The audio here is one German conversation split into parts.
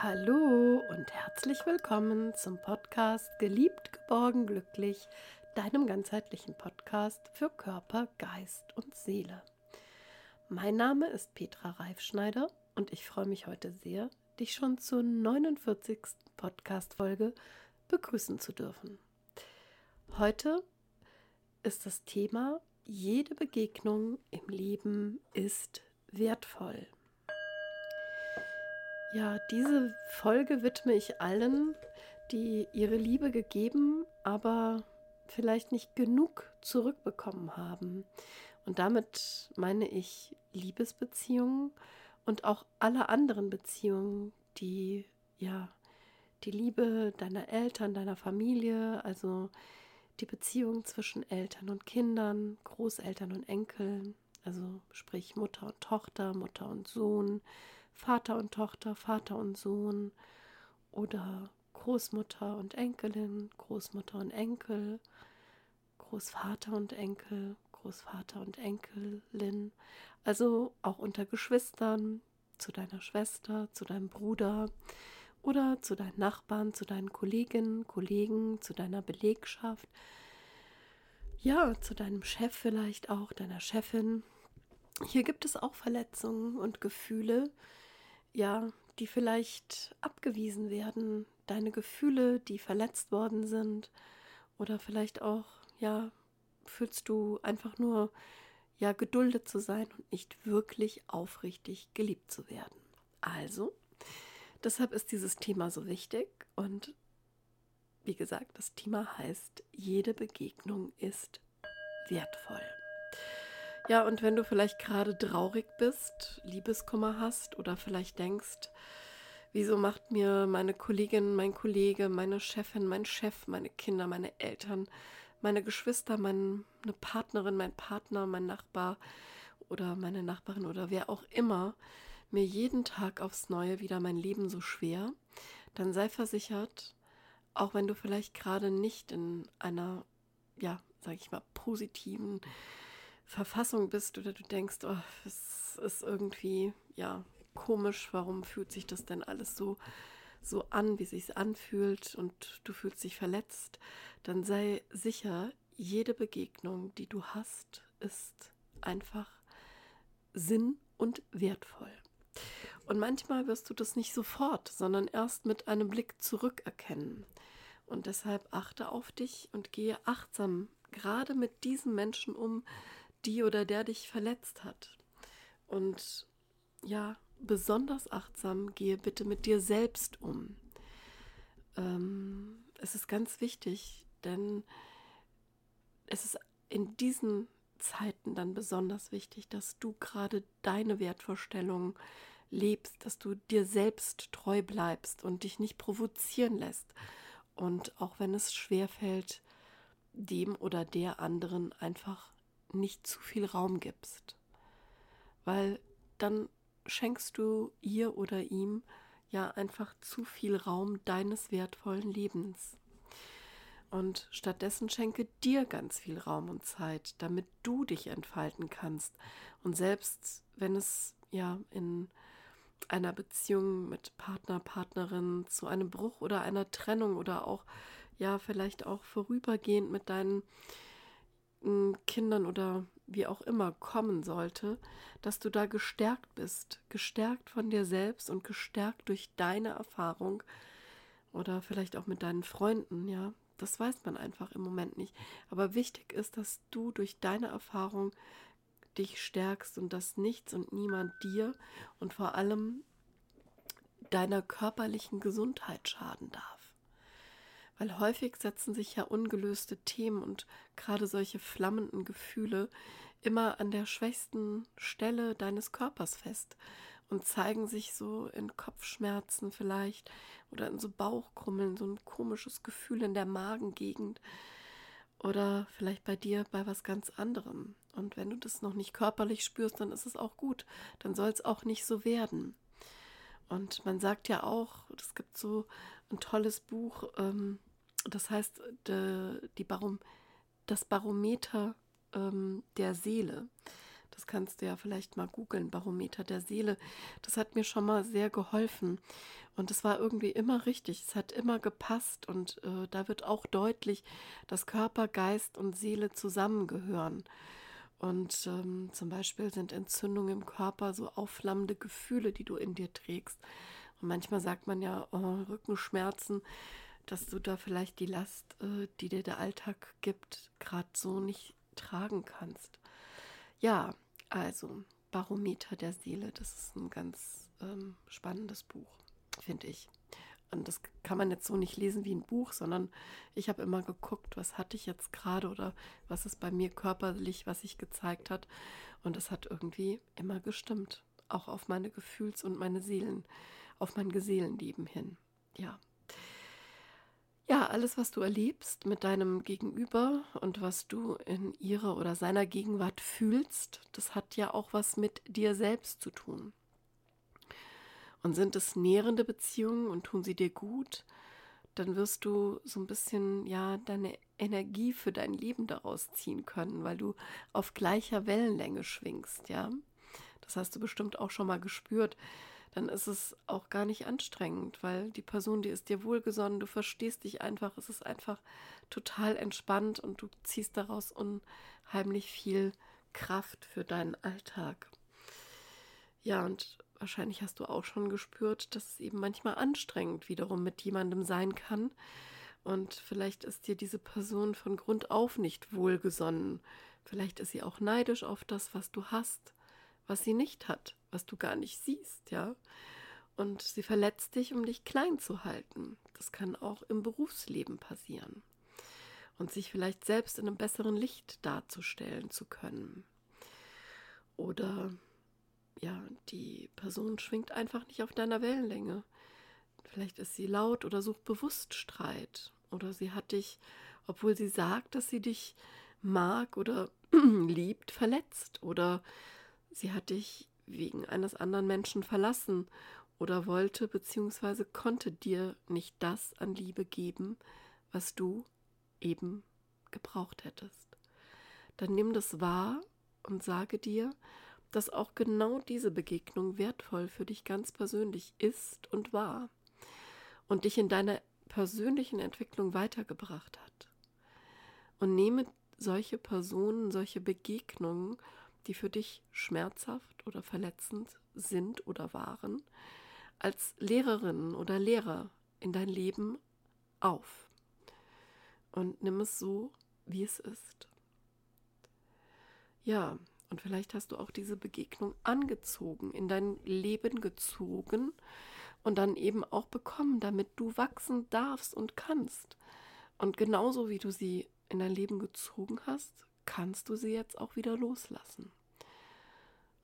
Hallo und herzlich willkommen zum Podcast Geliebt, geborgen, glücklich, deinem ganzheitlichen Podcast für Körper, Geist und Seele. Mein Name ist Petra Reifschneider und ich freue mich heute sehr, dich schon zur 49. Podcast-Folge begrüßen zu dürfen. Heute ist das Thema: Jede Begegnung im Leben ist wertvoll. Ja, diese Folge widme ich allen, die ihre Liebe gegeben, aber vielleicht nicht genug zurückbekommen haben. Und damit meine ich Liebesbeziehungen und auch alle anderen Beziehungen, die ja die Liebe deiner Eltern, deiner Familie, also die Beziehung zwischen Eltern und Kindern, Großeltern und Enkeln, also sprich Mutter und Tochter, Mutter und Sohn, Vater und Tochter, Vater und Sohn oder Großmutter und Enkelin, Großmutter und Enkel, Großvater und Enkel, Großvater und Enkelin, also auch unter Geschwistern, zu deiner Schwester, zu deinem Bruder oder zu deinen Nachbarn, zu deinen Kolleginnen, Kollegen, zu deiner Belegschaft, ja, zu deinem Chef vielleicht auch, deiner Chefin. Hier gibt es auch Verletzungen und Gefühle, ja, die vielleicht abgewiesen werden, deine Gefühle, die verletzt worden sind oder vielleicht auch, ja, fühlst du einfach nur, ja, geduldet zu sein und nicht wirklich aufrichtig geliebt zu werden. Also, deshalb ist dieses Thema so wichtig und wie gesagt, das Thema heißt, jede Begegnung ist wertvoll. Ja, und wenn du vielleicht gerade traurig bist, Liebeskummer hast oder vielleicht denkst, wieso macht mir meine Kollegin, mein Kollege, meine Chefin, mein Chef, meine Kinder, meine Eltern, meine Geschwister, meine Partnerin, mein Partner, mein Nachbar oder meine Nachbarin oder wer auch immer mir jeden Tag aufs Neue wieder mein Leben so schwer, dann sei versichert, auch wenn du vielleicht gerade nicht in einer, ja, sag ich mal, positiven Verfassung bist oder du denkst, oh, es ist irgendwie, ja, komisch, warum fühlt sich das denn alles so, so an, wie sich anfühlt und du fühlst dich verletzt, dann sei sicher, jede Begegnung, die du hast, ist einfach sinn- und wertvoll. Und manchmal wirst du das nicht sofort, sondern erst mit einem Blick zurück erkennen. Und deshalb achte auf dich und gehe achtsam gerade mit diesen Menschen um, die oder der dich verletzt hat. Und ja, besonders achtsam gehe bitte mit dir selbst um. Ähm, es ist ganz wichtig, denn es ist in diesen Zeiten dann besonders wichtig, dass du gerade deine Wertvorstellungen lebst, dass du dir selbst treu bleibst und dich nicht provozieren lässt. Und auch wenn es schwer fällt, dem oder der anderen einfach nicht zu viel Raum gibst. Weil dann schenkst du ihr oder ihm ja einfach zu viel Raum deines wertvollen Lebens. Und stattdessen schenke dir ganz viel Raum und Zeit, damit du dich entfalten kannst. Und selbst wenn es ja in einer Beziehung mit Partner, Partnerin zu einem Bruch oder einer Trennung oder auch ja vielleicht auch vorübergehend mit deinen Kindern oder wie auch immer kommen sollte, dass du da gestärkt bist, gestärkt von dir selbst und gestärkt durch deine Erfahrung oder vielleicht auch mit deinen Freunden, ja. Das weiß man einfach im Moment nicht. Aber wichtig ist, dass du durch deine Erfahrung dich stärkst und dass nichts und niemand dir und vor allem deiner körperlichen Gesundheit schaden darf weil häufig setzen sich ja ungelöste Themen und gerade solche flammenden Gefühle immer an der schwächsten Stelle deines Körpers fest und zeigen sich so in Kopfschmerzen vielleicht oder in so Bauchkrummeln, so ein komisches Gefühl in der Magengegend oder vielleicht bei dir bei was ganz anderem. Und wenn du das noch nicht körperlich spürst, dann ist es auch gut. Dann soll es auch nicht so werden. Und man sagt ja auch, es gibt so ein tolles Buch, ähm, das heißt, de, die Barom, das Barometer ähm, der Seele. Das kannst du ja vielleicht mal googeln, Barometer der Seele. Das hat mir schon mal sehr geholfen. Und es war irgendwie immer richtig. Es hat immer gepasst. Und äh, da wird auch deutlich, dass Körper, Geist und Seele zusammengehören. Und ähm, zum Beispiel sind Entzündungen im Körper so aufflammende Gefühle, die du in dir trägst. Und manchmal sagt man ja, oh, Rückenschmerzen, dass du da vielleicht die Last, äh, die dir der Alltag gibt, gerade so nicht tragen kannst. Ja, also Barometer der Seele, das ist ein ganz ähm, spannendes Buch, finde ich. Und das kann man jetzt so nicht lesen wie ein Buch, sondern ich habe immer geguckt, was hatte ich jetzt gerade oder was ist bei mir körperlich, was sich gezeigt hat. Und es hat irgendwie immer gestimmt. Auch auf meine Gefühls- und meine Seelen, auf mein Seelenleben hin. Ja. Ja, alles, was du erlebst mit deinem Gegenüber und was du in ihrer oder seiner Gegenwart fühlst, das hat ja auch was mit dir selbst zu tun. Und sind es nährende Beziehungen und tun sie dir gut, dann wirst du so ein bisschen ja deine Energie für dein Leben daraus ziehen können, weil du auf gleicher Wellenlänge schwingst, ja. Das hast du bestimmt auch schon mal gespürt. Dann ist es auch gar nicht anstrengend, weil die Person, die ist dir wohlgesonnen, du verstehst dich einfach, es ist einfach total entspannt und du ziehst daraus unheimlich viel Kraft für deinen Alltag. Ja, und wahrscheinlich hast du auch schon gespürt, dass es eben manchmal anstrengend wiederum mit jemandem sein kann. Und vielleicht ist dir diese Person von Grund auf nicht wohlgesonnen. Vielleicht ist sie auch neidisch auf das, was du hast, was sie nicht hat, was du gar nicht siehst, ja. Und sie verletzt dich, um dich klein zu halten. Das kann auch im Berufsleben passieren. Und sich vielleicht selbst in einem besseren Licht darzustellen zu können. Oder ja, die Person schwingt einfach nicht auf deiner Wellenlänge. Vielleicht ist sie laut oder sucht bewusst Streit. Oder sie hat dich, obwohl sie sagt, dass sie dich mag oder liebt, verletzt. Oder sie hat dich wegen eines anderen Menschen verlassen oder wollte bzw. konnte dir nicht das an Liebe geben, was du eben gebraucht hättest. Dann nimm das wahr und sage dir, dass auch genau diese Begegnung wertvoll für dich ganz persönlich ist und war und dich in deiner persönlichen Entwicklung weitergebracht hat. Und nehme solche Personen, solche Begegnungen, die für dich schmerzhaft oder verletzend sind oder waren, als Lehrerin oder Lehrer in dein Leben auf. Und nimm es so, wie es ist. Ja, und vielleicht hast du auch diese Begegnung angezogen, in dein Leben gezogen und dann eben auch bekommen, damit du wachsen darfst und kannst. Und genauso wie du sie in dein Leben gezogen hast, kannst du sie jetzt auch wieder loslassen.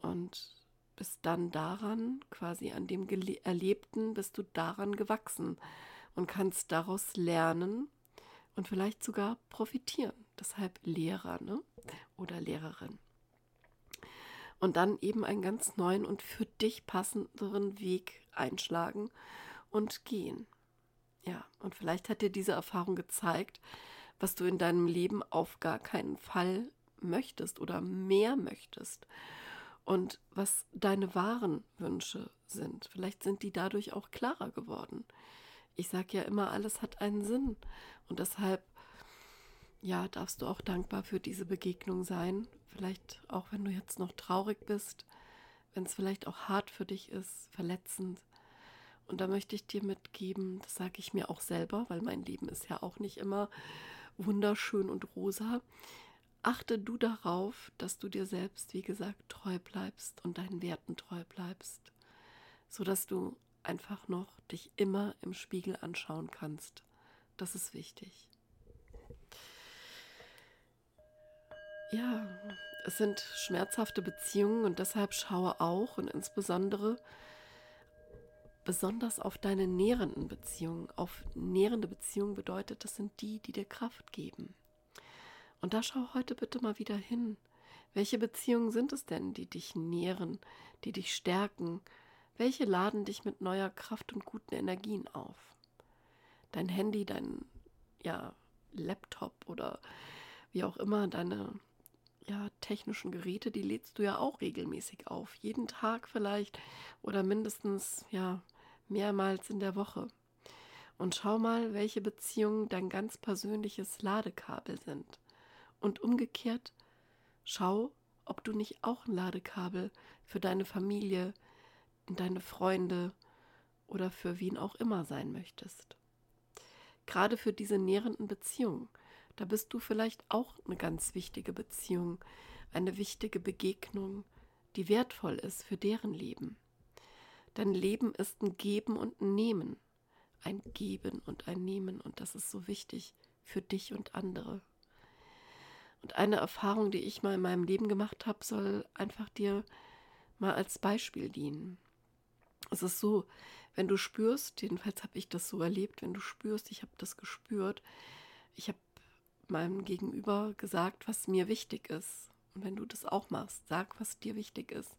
Und bist dann daran, quasi an dem Gele Erlebten, bist du daran gewachsen und kannst daraus lernen und vielleicht sogar profitieren. Deshalb Lehrer ne? oder Lehrerin und dann eben einen ganz neuen und für dich passenderen Weg einschlagen und gehen. Ja, und vielleicht hat dir diese Erfahrung gezeigt, was du in deinem Leben auf gar keinen Fall möchtest oder mehr möchtest und was deine wahren Wünsche sind. Vielleicht sind die dadurch auch klarer geworden. Ich sage ja immer, alles hat einen Sinn und deshalb ja, darfst du auch dankbar für diese Begegnung sein. Vielleicht auch, wenn du jetzt noch traurig bist, wenn es vielleicht auch hart für dich ist, verletzend. Und da möchte ich dir mitgeben, das sage ich mir auch selber, weil mein Leben ist ja auch nicht immer wunderschön und rosa. Achte du darauf, dass du dir selbst, wie gesagt, treu bleibst und deinen Werten treu bleibst, sodass du einfach noch dich immer im Spiegel anschauen kannst. Das ist wichtig. Ja, es sind schmerzhafte Beziehungen und deshalb schaue auch und insbesondere besonders auf deine nährenden Beziehungen. Auf nährende Beziehungen bedeutet, das sind die, die dir Kraft geben. Und da schau heute bitte mal wieder hin. Welche Beziehungen sind es denn, die dich nähren, die dich stärken? Welche laden dich mit neuer Kraft und guten Energien auf? Dein Handy, dein ja, Laptop oder wie auch immer, deine ja, technischen Geräte, die lädst du ja auch regelmäßig auf. Jeden Tag vielleicht oder mindestens ja mehrmals in der Woche. Und schau mal, welche Beziehungen dein ganz persönliches Ladekabel sind. Und umgekehrt, schau, ob du nicht auch ein Ladekabel für deine Familie, deine Freunde oder für wen auch immer sein möchtest. Gerade für diese nährenden Beziehungen, da bist du vielleicht auch eine ganz wichtige Beziehung, eine wichtige Begegnung, die wertvoll ist für deren Leben. Dein Leben ist ein Geben und ein Nehmen, ein Geben und ein Nehmen und das ist so wichtig für dich und andere. Und eine Erfahrung, die ich mal in meinem Leben gemacht habe, soll einfach dir mal als Beispiel dienen. Es ist so, wenn du spürst, jedenfalls habe ich das so erlebt, wenn du spürst, ich habe das gespürt, ich habe meinem Gegenüber gesagt, was mir wichtig ist. Und wenn du das auch machst, sag, was dir wichtig ist.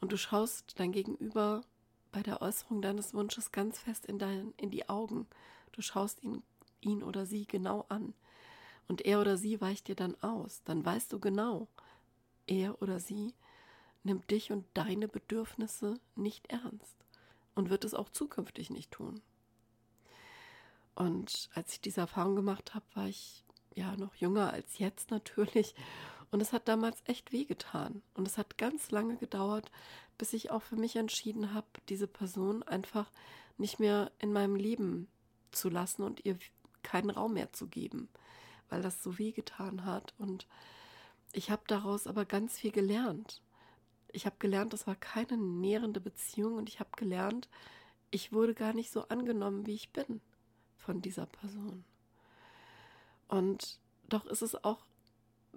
Und du schaust dein Gegenüber bei der Äußerung deines Wunsches ganz fest in, dein, in die Augen. Du schaust ihn, ihn oder sie genau an. Und er oder sie weicht dir dann aus. Dann weißt du genau, er oder sie nimmt dich und deine Bedürfnisse nicht ernst und wird es auch zukünftig nicht tun. Und als ich diese Erfahrung gemacht habe, war ich ja noch jünger als jetzt natürlich. Und es hat damals echt wehgetan. Und es hat ganz lange gedauert, bis ich auch für mich entschieden habe, diese Person einfach nicht mehr in meinem Leben zu lassen und ihr keinen Raum mehr zu geben, weil das so wehgetan hat. Und ich habe daraus aber ganz viel gelernt ich habe gelernt, das war keine nährende Beziehung und ich habe gelernt, ich wurde gar nicht so angenommen, wie ich bin von dieser Person. Und doch ist es auch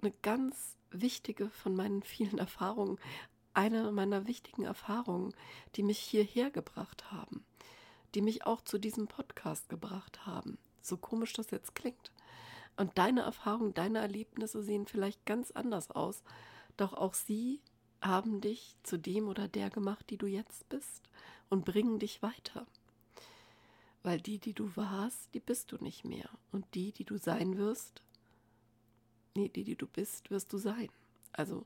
eine ganz wichtige von meinen vielen Erfahrungen, eine meiner wichtigen Erfahrungen, die mich hierher gebracht haben, die mich auch zu diesem Podcast gebracht haben. So komisch das jetzt klingt. Und deine Erfahrungen, deine Erlebnisse sehen vielleicht ganz anders aus, doch auch sie haben dich zu dem oder der gemacht, die du jetzt bist und bringen dich weiter. Weil die, die du warst, die bist du nicht mehr. Und die, die du sein wirst, nee, die, die du bist, wirst du sein. Also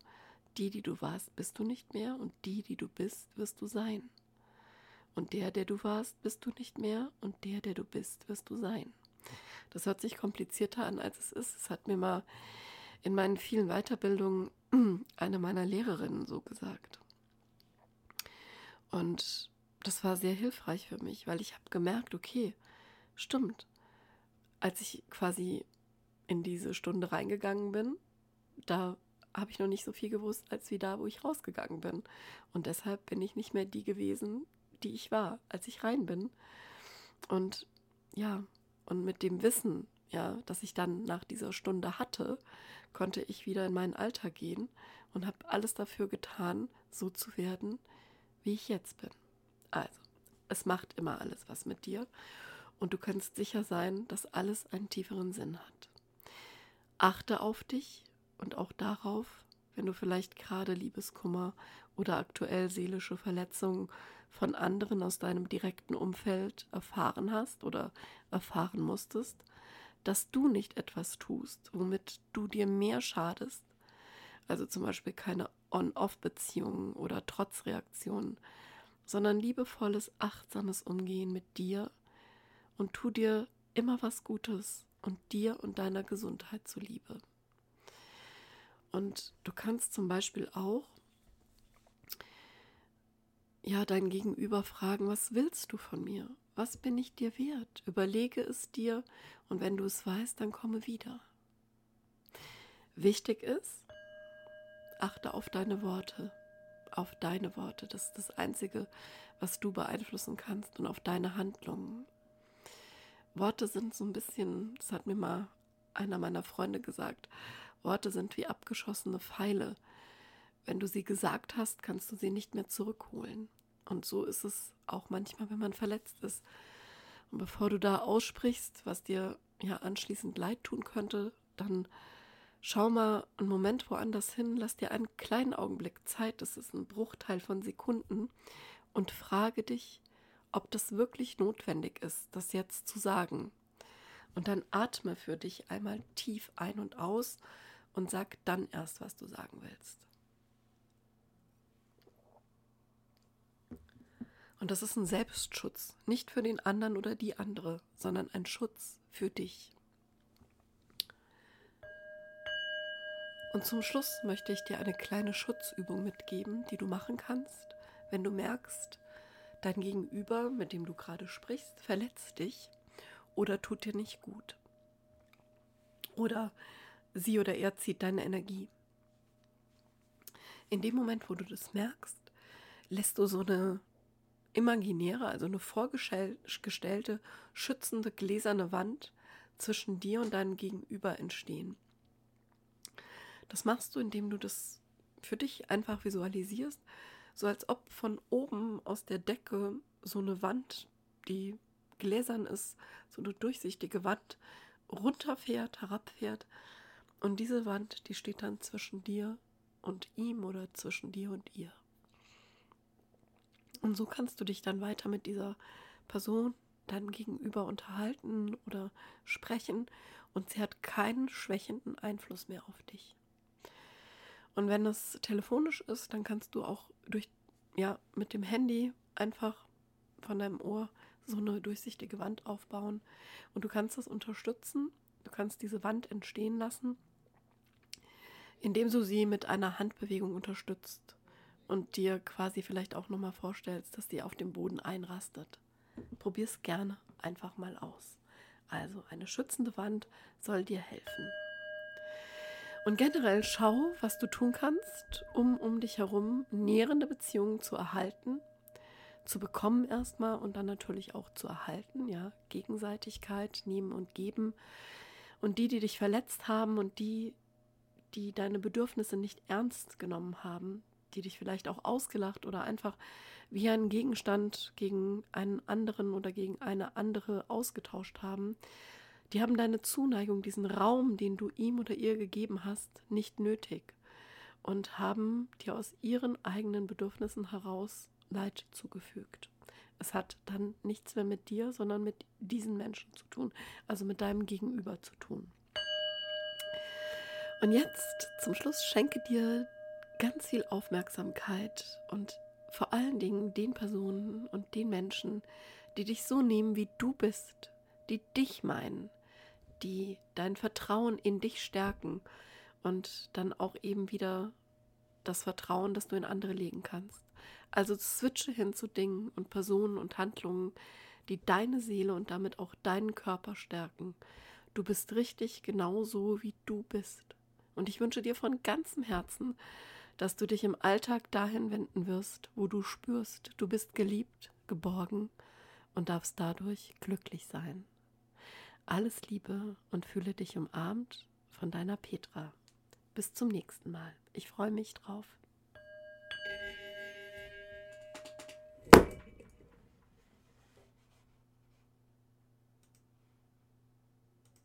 die, die du warst, bist du nicht mehr und die, die du bist, wirst du sein. Und der, der du warst, bist du nicht mehr und der, der du bist, wirst du sein. Das hört sich komplizierter an, als es ist. Es hat mir mal in meinen vielen Weiterbildungen eine meiner Lehrerinnen so gesagt. Und das war sehr hilfreich für mich, weil ich habe gemerkt, okay, stimmt. Als ich quasi in diese Stunde reingegangen bin, da habe ich noch nicht so viel gewusst, als wie da, wo ich rausgegangen bin. Und deshalb bin ich nicht mehr die gewesen, die ich war, als ich rein bin. Und ja, und mit dem Wissen, ja, das ich dann nach dieser Stunde hatte, konnte ich wieder in meinen Alltag gehen und habe alles dafür getan, so zu werden, wie ich jetzt bin. Also, es macht immer alles was mit dir und du kannst sicher sein, dass alles einen tieferen Sinn hat. Achte auf dich und auch darauf, wenn du vielleicht gerade Liebeskummer oder aktuell seelische Verletzungen von anderen aus deinem direkten Umfeld erfahren hast oder erfahren musstest, dass du nicht etwas tust, womit du dir mehr schadest, also zum Beispiel keine On-Off-Beziehungen oder Trotzreaktionen, sondern liebevolles, achtsames Umgehen mit dir und tu dir immer was Gutes und dir und deiner Gesundheit zuliebe. Und du kannst zum Beispiel auch ja dein Gegenüber fragen, was willst du von mir? Was bin ich dir wert? Überlege es dir und wenn du es weißt, dann komme wieder. Wichtig ist, achte auf deine Worte, auf deine Worte. Das ist das Einzige, was du beeinflussen kannst und auf deine Handlungen. Worte sind so ein bisschen, das hat mir mal einer meiner Freunde gesagt, Worte sind wie abgeschossene Pfeile. Wenn du sie gesagt hast, kannst du sie nicht mehr zurückholen. Und so ist es auch manchmal, wenn man verletzt ist. Und bevor du da aussprichst, was dir ja anschließend leid tun könnte, dann schau mal einen Moment woanders hin, lass dir einen kleinen Augenblick Zeit, das ist ein Bruchteil von Sekunden, und frage dich, ob das wirklich notwendig ist, das jetzt zu sagen. Und dann atme für dich einmal tief ein und aus und sag dann erst, was du sagen willst. Und das ist ein Selbstschutz, nicht für den anderen oder die andere, sondern ein Schutz für dich. Und zum Schluss möchte ich dir eine kleine Schutzübung mitgeben, die du machen kannst, wenn du merkst, dein Gegenüber, mit dem du gerade sprichst, verletzt dich oder tut dir nicht gut. Oder sie oder er zieht deine Energie. In dem Moment, wo du das merkst, lässt du so eine imaginäre, also eine vorgestellte, schützende, gläserne Wand zwischen dir und deinem Gegenüber entstehen. Das machst du, indem du das für dich einfach visualisierst, so als ob von oben aus der Decke so eine Wand, die gläsern ist, so eine durchsichtige Wand, runterfährt, herabfährt. Und diese Wand, die steht dann zwischen dir und ihm oder zwischen dir und ihr. Und so kannst du dich dann weiter mit dieser Person dann gegenüber unterhalten oder sprechen und sie hat keinen schwächenden Einfluss mehr auf dich. Und wenn es telefonisch ist, dann kannst du auch durch ja mit dem Handy einfach von deinem Ohr so eine durchsichtige Wand aufbauen und du kannst das unterstützen. Du kannst diese Wand entstehen lassen, indem du sie mit einer Handbewegung unterstützt und dir quasi vielleicht auch nochmal vorstellst, dass die auf dem Boden einrastet. Probier es gerne einfach mal aus. Also eine schützende Wand soll dir helfen. Und generell schau, was du tun kannst, um um dich herum nährende Beziehungen zu erhalten, zu bekommen erstmal und dann natürlich auch zu erhalten, ja, Gegenseitigkeit, nehmen und geben. Und die, die dich verletzt haben und die, die deine Bedürfnisse nicht ernst genommen haben, die dich vielleicht auch ausgelacht oder einfach wie einen Gegenstand gegen einen anderen oder gegen eine andere ausgetauscht haben, die haben deine Zuneigung, diesen Raum, den du ihm oder ihr gegeben hast, nicht nötig und haben dir aus ihren eigenen Bedürfnissen heraus Leid zugefügt. Es hat dann nichts mehr mit dir, sondern mit diesen Menschen zu tun, also mit deinem Gegenüber zu tun. Und jetzt zum Schluss schenke dir ganz viel Aufmerksamkeit und vor allen Dingen den Personen und den Menschen, die dich so nehmen, wie du bist, die dich meinen, die dein Vertrauen in dich stärken und dann auch eben wieder das Vertrauen, das du in andere legen kannst. Also switche hin zu Dingen und Personen und Handlungen, die deine Seele und damit auch deinen Körper stärken. Du bist richtig genauso, wie du bist. Und ich wünsche dir von ganzem Herzen, dass du dich im Alltag dahin wenden wirst, wo du spürst, du bist geliebt, geborgen und darfst dadurch glücklich sein. Alles Liebe und fühle dich umarmt von deiner Petra. Bis zum nächsten Mal. Ich freue mich drauf.